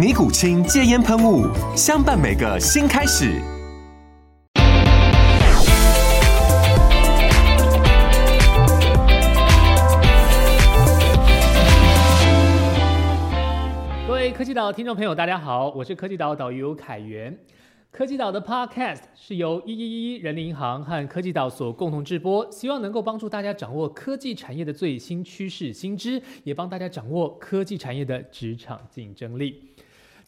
尼古清戒烟喷雾，相伴每个新开始。各位科技岛听众朋友，大家好，我是科技岛导游凯源。科技岛的 Podcast 是由一一一人力银行和科技岛所共同制播，希望能够帮助大家掌握科技产业的最新趋势新知，也帮大家掌握科技产业的职场竞争力。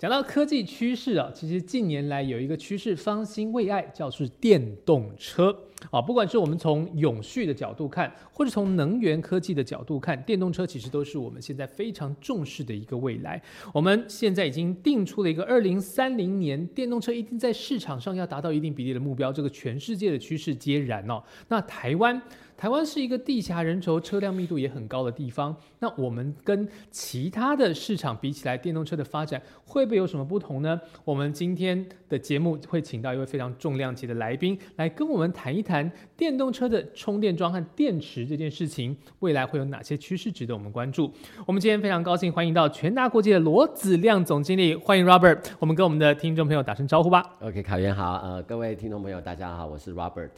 讲到科技趋势啊，其实近年来有一个趋势方兴未艾，叫是电动车。啊。不管是我们从永续的角度看，或者从能源科技的角度看，电动车其实都是我们现在非常重视的一个未来。我们现在已经定出了一个二零三零年电动车一定在市场上要达到一定比例的目标，这个全世界的趋势皆然哦。那台湾。台湾是一个地狭人稠、车辆密度也很高的地方。那我们跟其他的市场比起来，电动车的发展会不会有什么不同呢？我们今天的节目会请到一位非常重量级的来宾，来跟我们谈一谈电动车的充电桩和电池这件事情，未来会有哪些趋势值得我们关注？我们今天非常高兴欢迎到全达国际的罗子亮总经理，欢迎 Robert。我们跟我们的听众朋友打声招呼吧。OK，卡源好，呃，各位听众朋友，大家好，我是 Robert。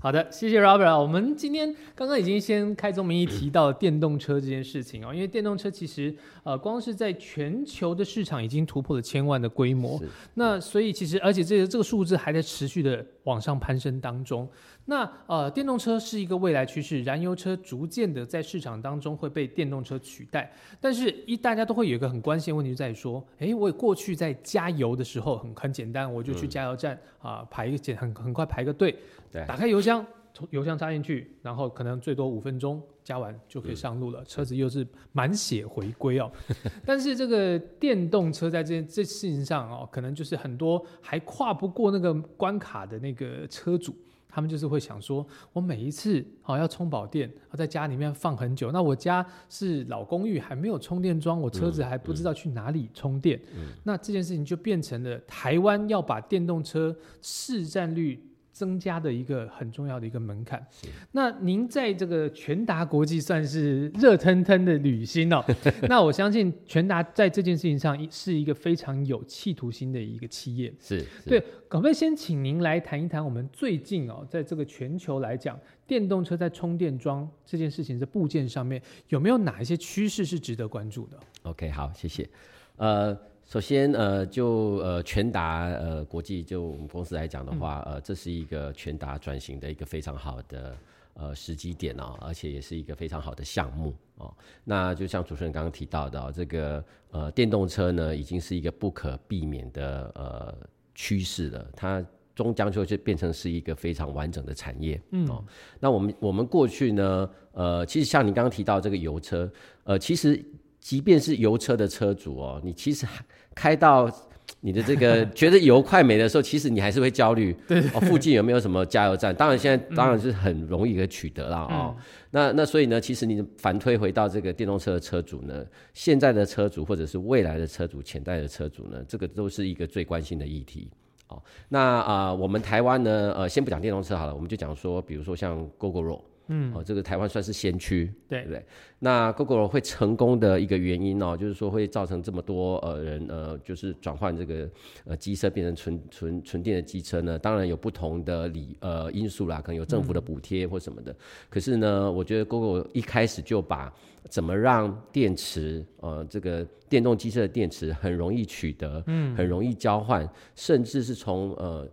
好的，谢谢 Robert。我们今天刚刚已经先开宗明义提到电动车这件事情哦，因为电动车其实呃，光是在全球的市场已经突破了千万的规模，那所以其实而且这个这个数字还在持续的往上攀升当中。那呃，电动车是一个未来趋势，燃油车逐渐的在市场当中会被电动车取代。但是，一大家都会有一个很关心的问题，就在于说，诶，我过去在加油的时候很很简单，我就去加油站啊、排一个简很很快排个队，对打开油箱，从油箱插进去，然后可能最多五分钟加完就可以上路了，车子又是满血回归哦。但是这个电动车在这这事情上哦，可能就是很多还跨不过那个关卡的那个车主。他们就是会想说，我每一次好、要充饱电，要在家里面放很久。那我家是老公寓，还没有充电桩，我车子还不知道去哪里充电。那这件事情就变成了台湾要把电动车市占率增加的一个很重要的一个门槛。那您在这个全达国际算是热腾腾的旅行哦。那我相信全达在这件事情上是一个非常有企图心的一个企业。是，是对，可不可以先请您来谈一谈我们最近哦，在这个全球来讲，电动车在充电桩这件事情的部件上面，有没有哪一些趋势是值得关注的？OK，好，谢谢。呃，首先呃，就呃全达呃国际就我们公司来讲的话，呃，这是一个全达转型的一个非常好的呃时机点哦，而且也是一个非常好的项目哦。那就像主持人刚刚提到的、哦，这个呃电动车呢，已经是一个不可避免的呃趋势了，它。终将就就变成是一个非常完整的产业，嗯哦。那我们我们过去呢，呃，其实像你刚刚提到这个油车，呃，其实即便是油车的车主哦，你其实还开到你的这个 觉得油快没的时候，其实你还是会焦虑，对哦，附近有没有什么加油站？当然现在当然是很容易的取得了哦。那那所以呢，其实你反推回到这个电动车的车主呢，现在的车主或者是未来的车主、潜在的车主呢，这个都是一个最关心的议题。哦，那啊、呃我们台湾呢，呃，先不讲电动车好了，我们就讲说，比如说像 GoGoRo，嗯，哦，这个台湾算是先驱，对对不对？那 Google 会成功的一个原因哦，就是说会造成这么多呃人呃，就是转换这个呃机车变成纯纯纯电的机车呢，当然有不同的理呃因素啦，可能有政府的补贴或什么的。可是呢，我觉得 Google 一开始就把怎么让电池呃这个电动机车的电池很容易取得，嗯，很容易交换，甚至是从呃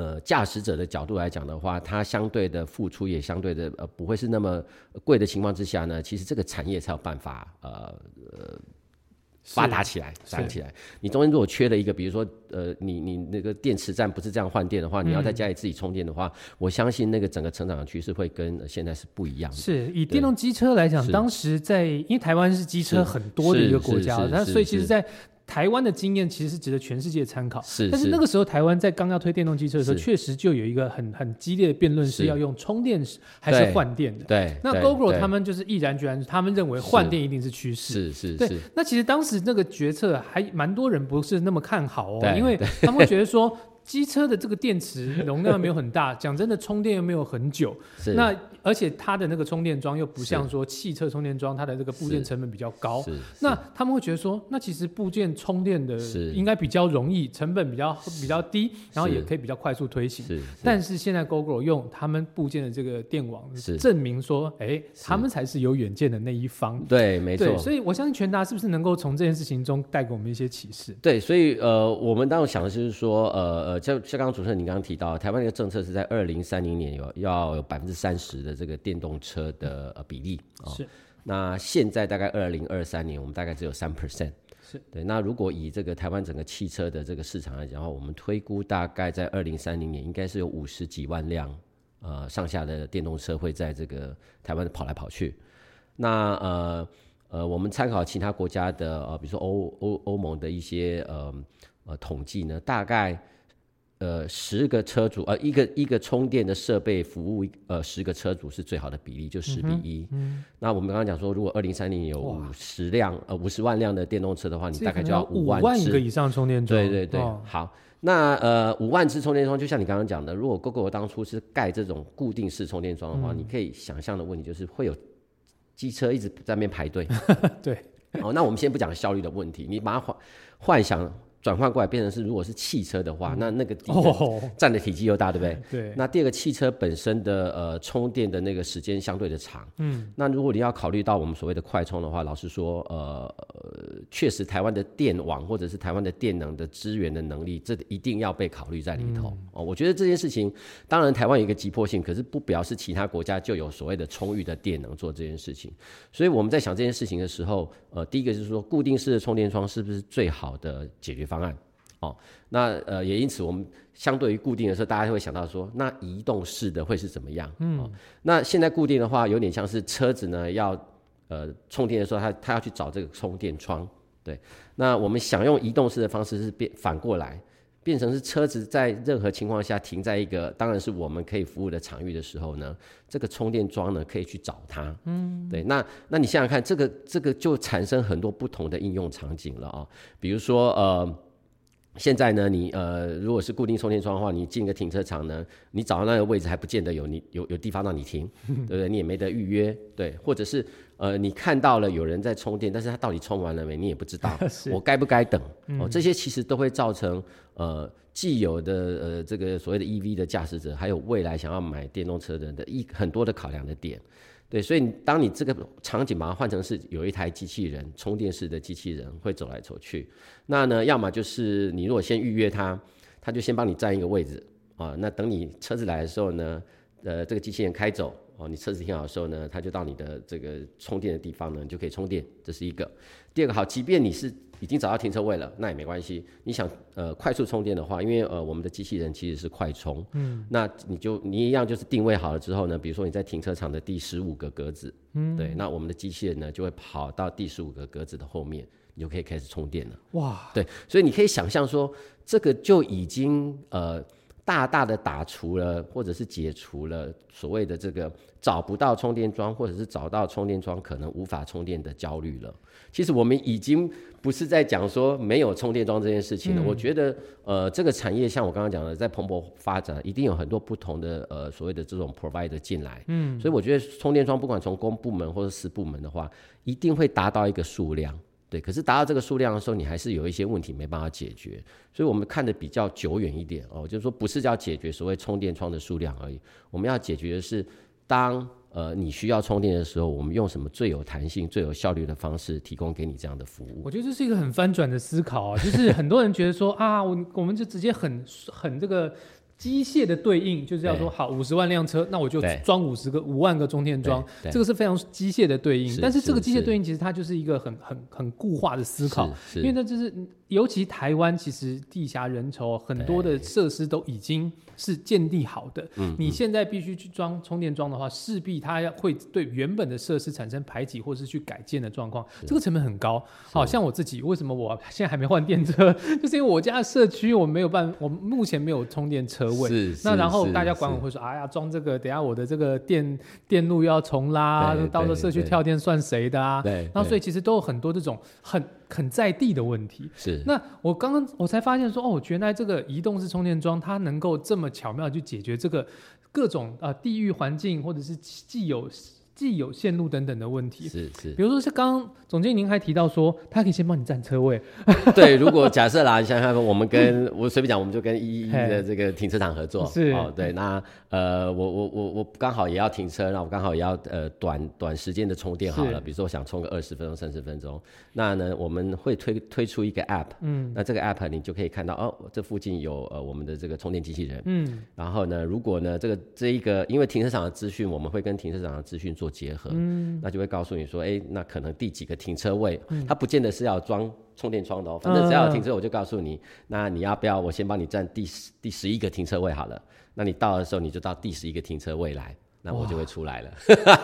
呃驾驶者的角度来讲的话，它相对的付出也相对的呃不会是那么贵的情况之下呢，其实这个产业才有办法呃呃发达起来，是涨起来。你中间如果缺了一个，比如说呃你你那个电池站不是这样换电的话，你要在家里自己充电的话，我相信那个整个成长的趋势会跟呃现在是不一样的。是以电动机车来讲，当时在因为台湾是机车很多的一个国家那所以其实在台湾的经验其实是值得全世界参考。是但是那个时候台湾在刚要推电动机车的时候，是确实就有一个很很激烈的辩论，是是要用充电还是对换电的。对，那 GoGo 对他们就是毅然决然，他们认为换电一定是趋势。对是是对，那其实当时那个决策还蛮多人不是那么看好哦，因为他们会觉得说。机车的这个电池容量没有很大，讲真的，充电又没有很久。是那而且它的那个充电桩又不像说汽车充电桩，它的这个部件成本比较高。是那他们会觉得说，那其实部件充电的应该比较容易，成本比较比较低，然后也可以比较快速推行。是，但是现在 GoGo 用他们部件的这个电网是证明说，哎，他们才是有远见的那一方。对，没错对，。所以我相信全达是不是能够从这件事情中带给我们一些启示？对，所以呃，我们当时想的就是说，呃呃，就像刚刚主持人你刚刚提到，台湾的一个政策是在二零三零年有要有百分之三十的这个电动车的呃比例啊、是那现在大概二零二三年，我们大概只有三 percent。是对，那如果以这个台湾整个汽车的这个市场来讲的话，我们推估大概在二零三零年应该是有五十几万辆呃上下的电动车会在这个台湾跑来跑去。那呃呃，我们参考其他国家的呃，比如说欧欧欧盟的一些呃呃统计呢，大概呃十个车主呃一个一个充电的设备服务呃十个车主是最好的比例，就十比一、那我们刚刚讲说，如果二零三零有五十辆呃五十万辆的电动车的话，你大概就要五万只万个以上充电桩。对对对，哦好，那呃五万支充电桩，就像你刚刚讲的，如果 Google 当初是盖这种固定式充电桩的嗯。话，你可以想象的问题就是会有机车一直在那边排队。对，好，那我们先不讲效率的问题，你把它幻幻想转换过来，变成是如果是汽车的话，那那个地哦，占的体积又大，对不对？对，那第二个，汽车本身的呃充电的那个时间相对的长，嗯，那如果你要考虑到我们所谓的快充的话，老实说，呃，呃确实台湾的电网或者是台湾的电能的资源的能力，这一定要被考虑在里头、哦。我觉得这件事情，当然台湾有一个急迫性，可是不表示其他国家就有所谓的充裕的电能做这件事情。所以我们在想这件事情的时候，呃，第一个就是说，固定式的充电桩是不是最好的解决方案？哦，那呃也因此，我们相对于固定的时候，大家会想到说，那移动式的会是怎么样？嗯、哦，那现在固定的话，有点像是车子呢要呃充电的时候，它它要去找这个充电窗。对，那我们想用移动式的方式是变反过来，变成是车子在任何情况下停在一个当然是我们可以服务的场域的时候呢，这个充电桩呢可以去找它。嗯，对，那那你想想看，这个这个就产生很多不同的应用场景了啊、比如说呃。现在呢，你呃，如果是固定充电桩的话，你进个停车场呢，你找到那个位置还不见得有你有有地方让你停，对不对？你也没得预约，对，或者是呃，你看到了有人在充电，但是他到底充完了没，你也不知道，我该不该等？哦，这些其实都会造成呃既有的呃这个所谓的 EV 的驾驶者，还有未来想要买电动车的人的一很多的考量的点。对，所以当你这个场景把它换成是有一台机器人充电式的机器人会走来走去，那呢，要么就是你如果先预约它，它就先帮你占一个位置啊，那等你车子来的时候呢，呃，这个机器人开走哦，你车子停好的时候呢，它就到你的这个充电的地方呢，你就可以充电，这是一个。第二个好，即便你是已经找到停车位了，那也没关系。你想呃快速充电的话，因为呃我们的机器人其实是快充，嗯，那你就你一样就是定位好了之后呢，比如说你在停车场的第十五个格子，嗯，对，那我们的机器人呢就会跑到第十五个格子的后面，你就可以开始充电了。哇，对，所以你可以想象说，这个就已经呃大大的打除了，或者是解除了所谓的这个找不到充电桩，或者是找到充电桩可能无法充电的焦虑了。其实我们已经不是在讲说没有充电桩这件事情了。我觉得呃这个产业像我刚刚讲的，在蓬勃发展，一定有很多不同的呃所谓的这种 provider 进来。嗯，所以我觉得充电桩不管从公部门或者私部门的话，一定会达到一个数量。对，可是达到这个数量的时候，你还是有一些问题没办法解决，所以我们看的比较久远一点哦，就是说不是要解决所谓充电桩的数量而已，我们要解决的是当呃你需要充电的时候，我们用什么最有弹性、最有效率的方式提供给你这样的服务。我觉得这是一个很翻转的思考啊，就是很多人觉得说 啊，我我们就直接很很这个机械的对应就是要说好五十万辆车，那我就装五十个五万个充电桩，这个是非常机械的对应。但是这个机械对应其实它就是一个很很很固化的思考，因为那就是尤其台湾其实地狭人稠，很多的设施都已经是建立好的。嗯你现在必须去装充电桩的话，势必它要会对原本的设施产生排挤或是去改建的状况，这个成本很高。好像我自己为什么我现在还没换电车，就是因为我家社区我没有办，我目前没有充电车位。是那然后大家管委会说，哎呀，装这个，等下我的这个电电路要重拉，到时候社区跳电算谁的啊？对，然后所以其实都有很多这种很很在地的问题。是那我刚刚我才发现说，哦，原来这个移动式充电桩它能够这么巧妙地去解决这个各种呃地域环境或者是既有既有线路等等的问题。是是。比如说是刚刚总经理您还提到说，他可以先帮你占车位，对，如果假设啦，你想想看，我们跟我随便讲，我们就跟一一嘿的这个停车场合作，是。哦，对，那呃，我我我我刚好也要停车，那我刚好也要呃短短时间的充电好了，比如说我想充个二十分钟、三十分钟，那呢我们会推推出一个 app，嗯，那这个 app 你就可以看到哦，这附近有呃我们的这个充电机器人，嗯，然后呢，如果呢这个这一个，因为停车场的资讯我们会跟停车场的资讯做结合，嗯，那就会告诉你说，哎，那可能第几个停车位，它不见得是要装充电桩的哦，反正只要有停车，我就告诉你，那你要不要我先帮你占第十第十一个停车位好了，那你到的时候你就到第十一个停车位来。那我就会出来了。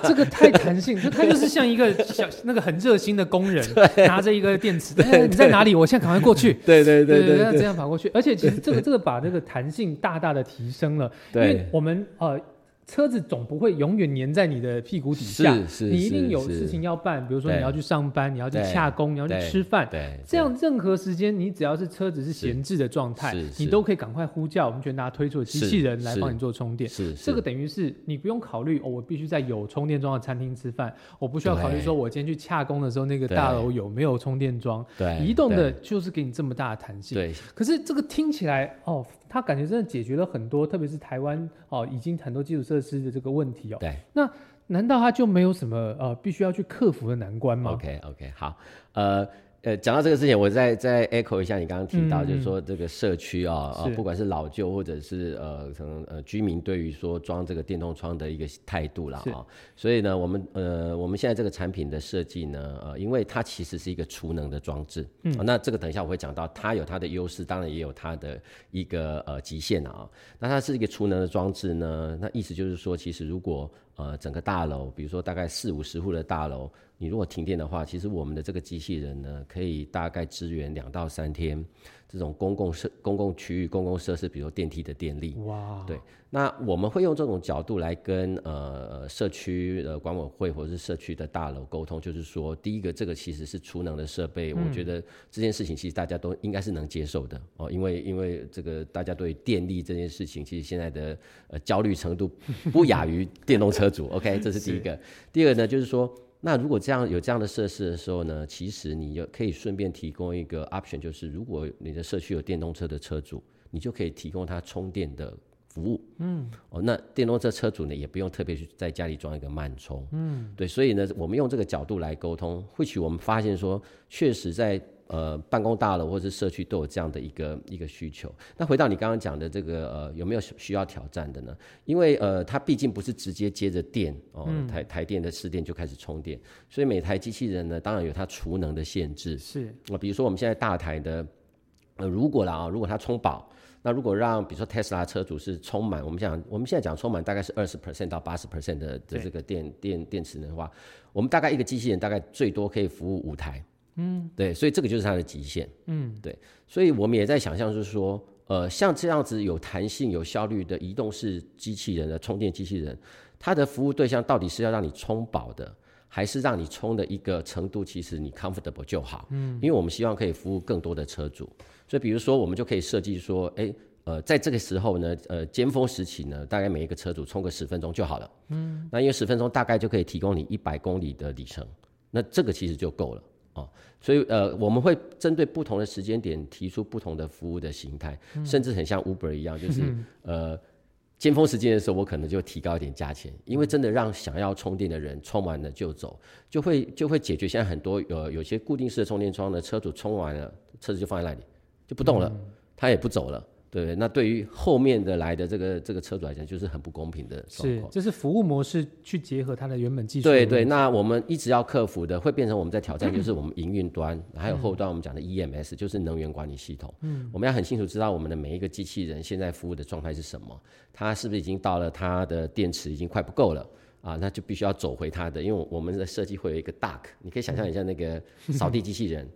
这个太弹性，就它就是像一个小那个很热心的工人，拿着一个电池，哎，你在哪里？我现在赶快过去。对对对要这样跑过去，而且其实这个这个把这个弹性大大的提升了，因为我们呃车子总不会永远粘在你的屁股底下，是是你一定有事情要办，比如说你要去上班，你要去洽工，你要去吃饭，对，这样任何时间你只要是车子是闲置的状态，你都可以赶快呼叫我们全达推出的机器人来帮你做充电。是这个等于是你不用考虑哦，我必须在有充电桩的餐厅吃饭，我不需要考虑说我今天去洽工的时候那个大楼有没有充电桩。对移动的就是给你这么大的弹性。对。可是这个听起来哦，它感觉真的解决了很多，特别是台湾哦，已经很多基础设施的这个问题哦。对。难道他就没有什么呃必须要去克服的难关吗？OK OK，好，呃。呃，讲到这个之前，我再再 echo 一下你刚刚提到，嗯就是说这个社区啊，啊、是。不管是老旧或者是呃，可能呃居民对于说装这个电动窗的一个态度啦是。啊，所以呢，我们呃我们现在这个产品的设计呢，呃，因为它其实是一个储能的装置，嗯、那这个等一下我会讲到，它有它的优势，当然也有它的一个呃极限啊。那它是一个储能的装置呢，那意思就是说，其实如果呃整个大楼，比如说大概四五十户的大楼，你如果停电的话，其实我们的这个机器人呢，可以大概支援两到三天。这种公共设、公共区域、公共设施，比如电梯的电力。哇，对，那我们会用这种角度来跟呃社区的管委会或者是社区的大楼沟通，就是说，第一个，这个其实是储能的设备，我觉得这件事情其实大家都应该是能接受的哦，因为因为这个大家对电力这件事情，其实现在的呃焦虑程度不亚于电动车主。OK，这是第一个。第二个呢，就是说。那如果这样有这样的设施的时候呢，其实你就可以顺便提供一个 option，就是如果你的社区有电动车的车主，你就可以提供他充电的服务。嗯，哦，那电动车车主呢也不用特别去在家里装一个慢充。嗯，对，所以呢，我们用这个角度来沟通，或许我们发现说，确实在呃办公大楼或者是社区都有这样的一个一个需求。那回到你刚刚讲的这个呃有没有需要挑战的呢？因为呃它毕竟不是直接接着电哦、台台电的市电就开始充电，所以每台机器人呢当然有它储能的限制。是啊，比如说我们现在大台的，呃，如果啦啊，如果它充饱，那如果让比如说 Tesla 车主是充满，我们讲我们现在讲充满大概是二十 percent 到八十 percent 的的这个电电电池的话，我们大概一个机器人大概最多可以服务五台，嗯，对，所以这个就是它的极限，嗯，对，所以我们也在想象，就是说，呃，像这样子有弹性、有效率的移动式机器人的充电机器人，它的服务对象到底是要让你充饱的，还是让你充的一个程度，其实你 comfortable 就好。嗯，因为我们希望可以服务更多的车主，所以比如说，我们就可以设计说，哎，呃，在这个时候呢，呃，尖峰时期呢，大概每一个车主充个十分钟就好了。嗯，那因为十分钟大概就可以提供你一百公里的里程，那这个其实就够了。哦，所以呃，我们会针对不同的时间点提出不同的服务的形态，甚至很像 Uber 一样，就是、呃，尖峰时间的时候，我可能就提高一点价钱，因为真的让想要充电的人充完了就走，就会就会解决现在很多呃有些固定式的充电桩的，车主充完了，车子就放在那里就不动了，他也不走了。对不对？那对于后面的来的这个这个车主来讲，就是很不公平的状况。，是这是服务模式去结合它的原本技术。对对，，那我们一直要克服的，会变成我们在挑战，就是我们营运端，还有后端我们讲的 EMS，就是能源管理系统。嗯，我们要很清楚知道我们的每一个机器人现在服务的状态是什么，它是不是已经到了它的电池已经快不够了。啊，那就必须要走回它的，因为我们的设计会有一个 duck，你可以想象一下那个扫地机器人，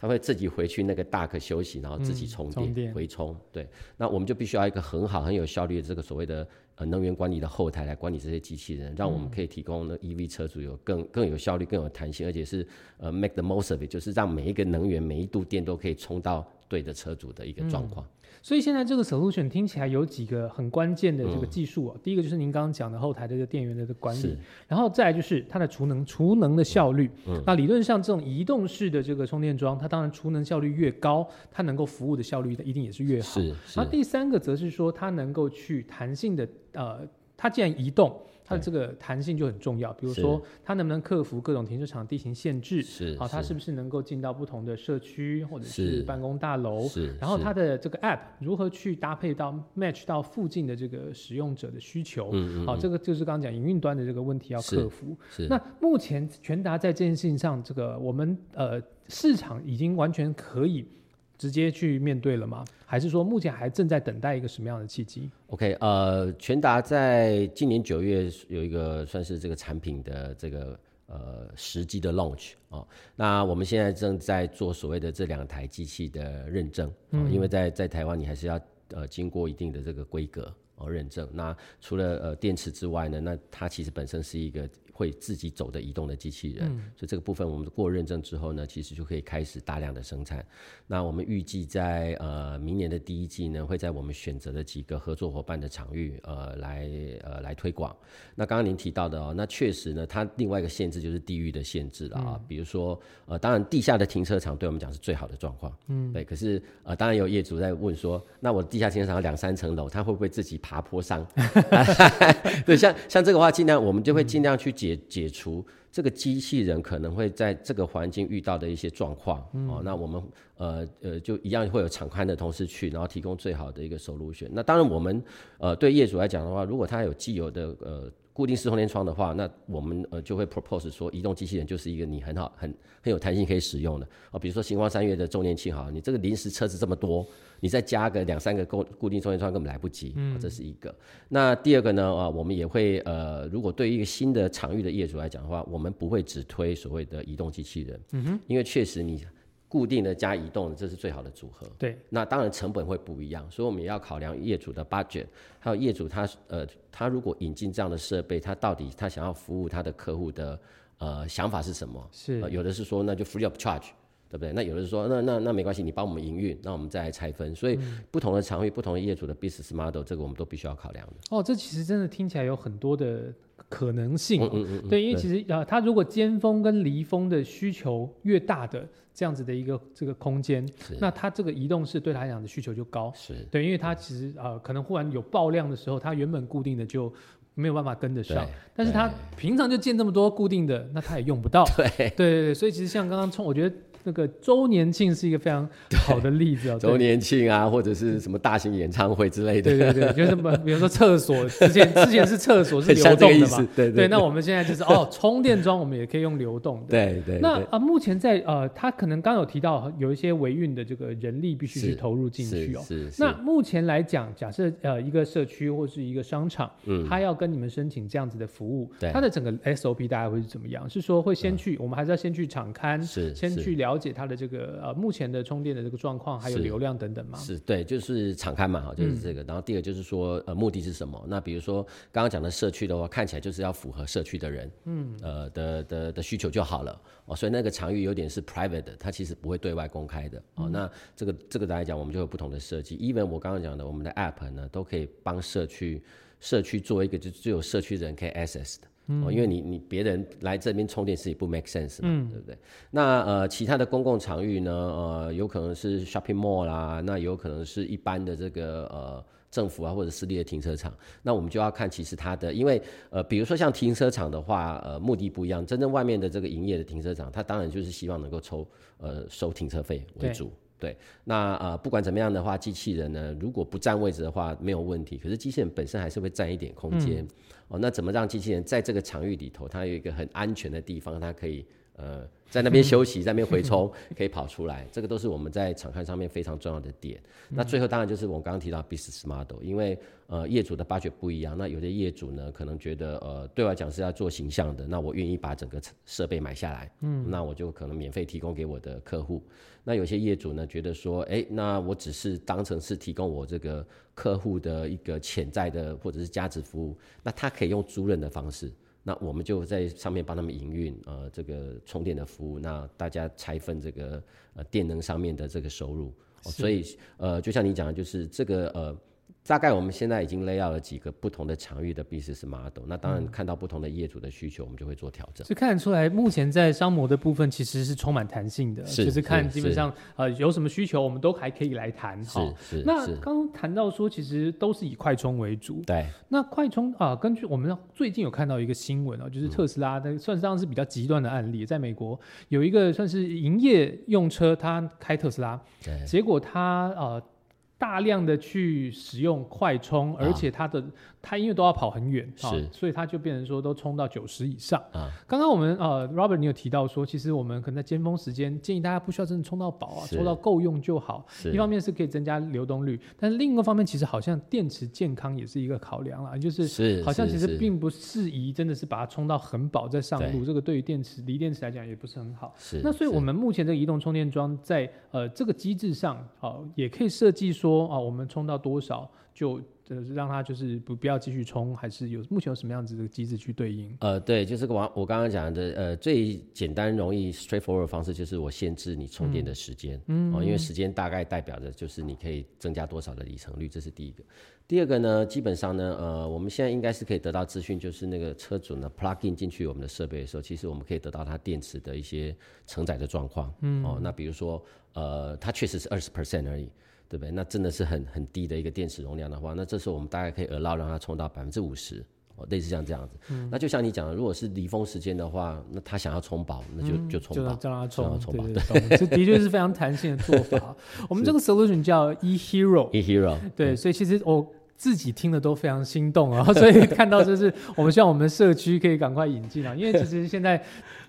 它会自己回去那个 dock 休息，然后自己充电、回充。对，那我们就必须要一个很好、很有效率的这个所谓的呃能源管理的后台来管理这些机器人，让我们可以提供呢 EV 车主有更更有效率、更有弹性，而且是呃 make the most of it，就是让每一个能源、每一度电都可以充到对的车主的一个状况。所以现在这个 solution 听起来有几个很关键的这个技术哦。第一个就是您刚刚讲的后台的这个电源的管理，然后再来就是它的储能储能的效率。那理论上这种移动式的这个充电桩，它当然储能效率越高，它能够服务的效率一定也是越好。是是然后第三个则是说，它能够去弹性的呃，它既然移动，它的这个弹性就很重要。比如说，它能不能克服各种停车场地形限制？是好，它是不是能够进到不同的社区或者是是办公大楼？是，然后它的这个 app 如何去搭配到 match 到附近的这个使用者的需求？嗯嗯好，这个就是刚刚讲营运端的这个问题要克服。是那目前全达在这件事情上，这个我们呃市场已经完全可以直接去面对了吗？还是说目前还正在等待一个什么样的契机？OK，呃，全达在今年九月有一个算是这个产品的这个呃实际的 launch 哦，那我们现在正在做所谓的这两台机器的认证，哦因为在在台湾你还是要呃经过一定的这个规格哦认证。那除了呃电池之外呢，那它其实本身是一个会自己走的移动的机器人，所以这个部分我们过认证之后呢，其实就可以开始大量的生产。那我们预计在呃明年的第一季呢，会在我们选择的几个合作伙伴的场域呃来呃来推广。那刚刚您提到的哦，那确实呢，它另外一个限制就是地域的限制了啊、比如说呃，当然地下的停车场对我们讲是最好的状况，嗯，对。可是呃，当然有业主在问说，那我地下停车场有两三层楼，他会不会自己爬坡上？对，像像这个话，尽量我们就会尽量去解解除这个机器人可能会在这个环境遇到的一些状况、哦。那我们呃呃就一样会有场刊的同事去，然后提供最好的一个 solution。那当然我们呃对业主来讲的话，如果他有既有的呃固定式充电窗的话，那我们呃就会 propose 说，移动机器人就是一个你很好很很有弹性可以使用的哦。比如说星光三月的周年庆哈，你这个临时车子这么多，你再加个两三个固固定充电桩根本来不及，嗯、这是一个。那第二个呢啊，我们也会呃，如果对于一个新的场域的业主来讲的话，我们不会只推所谓的移动机器人，嗯哼，因为确实你固定的加移动的，这是最好的组合。对，那当然成本会不一样，所以我们也要考量业主的 budget，还有业主他呃他如果引进这样的设备，他到底他想要服务他的客户的呃想法是什么？是呃有的是说那就 free up charge。对不对？那有的是说，那那那没关系，你帮我们营运，那我们再来拆分。所以不同的场域、不同的业主的 business model，这个我们都必须要考量的。哦，这其实真的听起来有很多的可能性、哦。嗯嗯嗯对，因为其实呃，它如果尖峰跟离峰的需求越大的这样子的一个这个空间，那它这个移动式对它来讲的需求就高。是对，因为它其实呃，可能忽然有爆量的时候，它原本固定的就没有办法跟得上，但是他平常就建这么多固定的，那他也用不到。对对对对，所以其实像刚刚冲，我觉得那个周年庆是一个非常好的例子哦。周年庆啊，或者是什么大型演唱会之类的，对对对，就是什么，比如说厕所，之前之前是厕所是流动的嘛，，对对对，那我们现在就是哦，充电桩我们也可以用流动的。对对对那啊、目前在呃，他可能刚有提到有一些维运的这个人力必须去是投入进去哦。是是那目前来讲，假设呃一个社区或是一个商场，嗯他要跟你们申请这样子的服务，对它的整个 SOP 大概会是怎么样？是说会先去，我们还是要先去场刊，是是先去了解它的这个呃目前的充电的这个状况，还有流量等等吗？是对，就是敞开嘛，哈，就是嗯这个。然后第二个就是说，呃，目的是什么？那比如说刚刚讲的社区的话，看起来就是要符合社区的人，嗯，呃的的的需求就好了哦。所以那个场域有点是 private 的，它其实不会对外公开的哦。那这个这个来讲，我们就有不同的设计。even 我刚刚讲的，我们的 app 呢，都可以帮社区社区做一个就只有社区人可以 access 的。哦，因为你你别人来这边充电是也不 make sense 嘛，对不对？那呃，其他的公共场域呢，呃，有可能是 shopping mall 啦，那有可能是一般的这个呃政府啊或者私立的停车场，那我们就要看其实它的，因为呃，比如说像停车场的话，呃，目的不一样，真正外面的这个营业的停车场，它当然就是希望能够抽呃收停车费为主。对，那呃，不管怎么样的话，机器人呢，如果不占位置的话没有问题，可是机器人本身还是会占一点空间。哦，那怎么让机器人在这个场域里头，它有一个很安全的地方，它可以呃在那边休息，在那边回冲，可以跑出来，这个都是我们在场刊上面非常重要的点。那最后当然就是我们刚刚提到 business model，因为呃业主的 budget 不一样，那有些业主呢可能觉得呃对外讲是要做形象的，那我愿意把整个设备买下来，嗯，那我就可能免费提供给我的客户。那有些业主呢觉得说，哎，那我只是当成是提供我这个客户的一个潜在的或者是价值服务，那他可以用租赁的方式，那我们就在上面帮他们营运呃这个充电的服务，那大家拆分这个呃电能上面的这个收入。所以，呃，就像你讲的，就是这个，呃。大概我们现在已经 lay out 了几个不同的场域的 business model，那当然看到不同的业主的需求，我们就会做调整。所以看得出来，目前在商模的部分其实是充满弹性的，就是看基本上呃有什么需求，我们都还可以来谈。是是。那刚刚谈到说，其实都是以快充为主。对。那快充啊，根据我们最近有看到一个新闻啊，就是特斯拉的算上是比较极端的案例，在美国有一个算是营业用车，他开特斯拉，结果他呃。大量的去使用快充，而且它的。它因为都要跑很远啊，所以它就变成说都充到九十以上啊。刚刚我们呃，Robert，你有提到说，其实我们可能在尖峰时间建议大家不需要真的充到饱啊，充到够用就好。一方面是可以增加流动率，但是另一个方面其实好像电池健康也是一个考量啦，就是好像其实并不适宜真的是把它充到很饱再上路，这个对于电池锂电池来讲也不是很好。那所以我们目前这个移动充电桩在呃这个机制上啊，也可以设计说啊，我们充到多少就。呃，让它就是不不要继续充，还是有目前有什么样子的机制去对应？呃，对，就是我我刚刚讲的，呃，最简单容易 straightforward 方式就是我限制你充电的时间，嗯，哦，因为时间大概代表着就是你可以增加多少的里程率，这是第一个。第二个呢，基本上呢，呃，我们现在应该是可以得到资讯，就是那个车主呢 plug in 进去我们的设备的时候，其实我们可以得到它电池的一些承载的状况，嗯，哦，那比如说，呃，它确实是二十 percent 而已。对不对？那真的是很很低的一个电池容量的话，那这时候我们大概可以额捞让它充到百分之五十，哦，类似像这样子。那就像你讲的，如果是离峰时间的话，那他想要充饱，那就就充饱，就让它充，充饱。对，这的确是非常弹性的做法。我们这个 solution 叫 e hero。e hero。对，所以其实我自己听的都非常心动啊，所以看到就是我们希望我们社区可以赶快引进啊，因为其实现在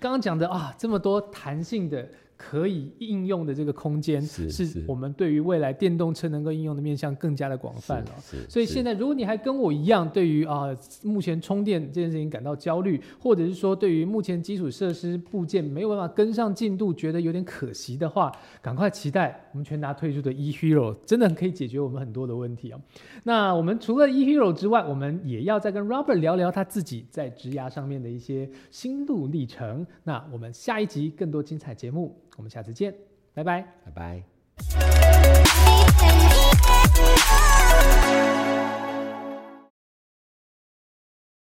刚刚讲的啊，这么多弹性的。可以应用的这个空间，是我们对于未来电动车能够应用的面向更加的广泛了。所以现在，如果你还跟我一样，对于啊目前充电这件事情感到焦虑，或者是说对于目前基础设施部件没有办法跟上进度，觉得有点可惜的话，赶快期待我们全达推出的 e hero，真的可以解决我们很多的问题哦。那我们除了 e hero 之外，我们也要再跟 Robert 聊聊他自己在职涯上面的一些心路历程。那我们下一集更多精彩节目。我们下次见拜拜。拜拜。